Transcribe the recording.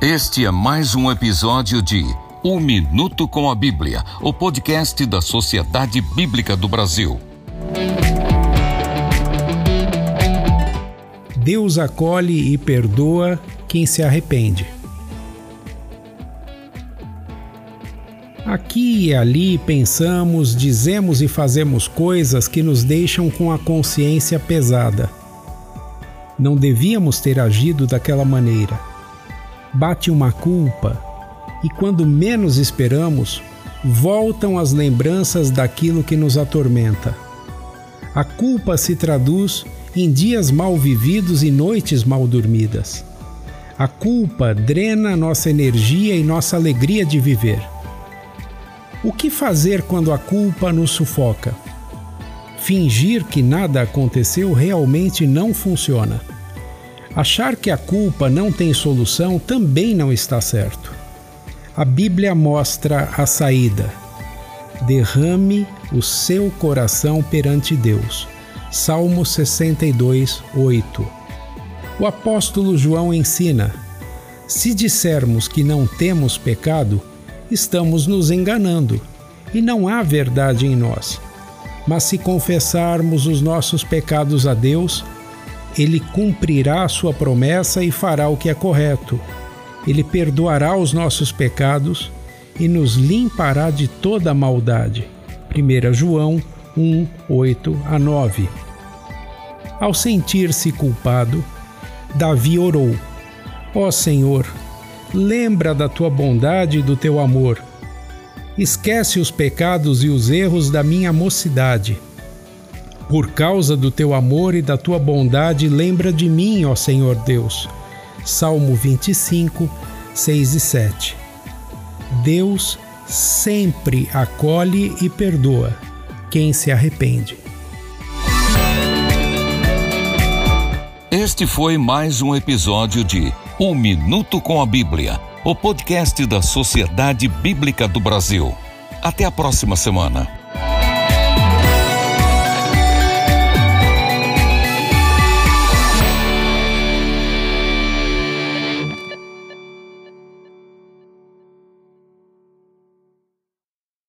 Este é mais um episódio de Um Minuto com a Bíblia, o podcast da Sociedade Bíblica do Brasil. Deus acolhe e perdoa quem se arrepende. Aqui e ali pensamos, dizemos e fazemos coisas que nos deixam com a consciência pesada. Não devíamos ter agido daquela maneira. Bate uma culpa, e quando menos esperamos, voltam as lembranças daquilo que nos atormenta. A culpa se traduz em dias mal vividos e noites mal dormidas. A culpa drena nossa energia e nossa alegria de viver. O que fazer quando a culpa nos sufoca? Fingir que nada aconteceu realmente não funciona. Achar que a culpa não tem solução também não está certo. A Bíblia mostra a saída. Derrame o seu coração perante Deus. Salmo 62, 8. O apóstolo João ensina: se dissermos que não temos pecado, estamos nos enganando e não há verdade em nós. Mas se confessarmos os nossos pecados a Deus, Ele cumprirá a sua promessa e fará o que é correto. Ele perdoará os nossos pecados e nos limpará de toda maldade. 1 João 1, 8 a 9. Ao sentir-se culpado, Davi orou: Ó oh Senhor, lembra da tua bondade e do teu amor. Esquece os pecados e os erros da minha mocidade. Por causa do teu amor e da tua bondade, lembra de mim, ó Senhor Deus. Salmo 25, 6 e 7. Deus sempre acolhe e perdoa quem se arrepende. Este foi mais um episódio de Um Minuto com a Bíblia, o podcast da Sociedade Bíblica do Brasil. Até a próxima semana.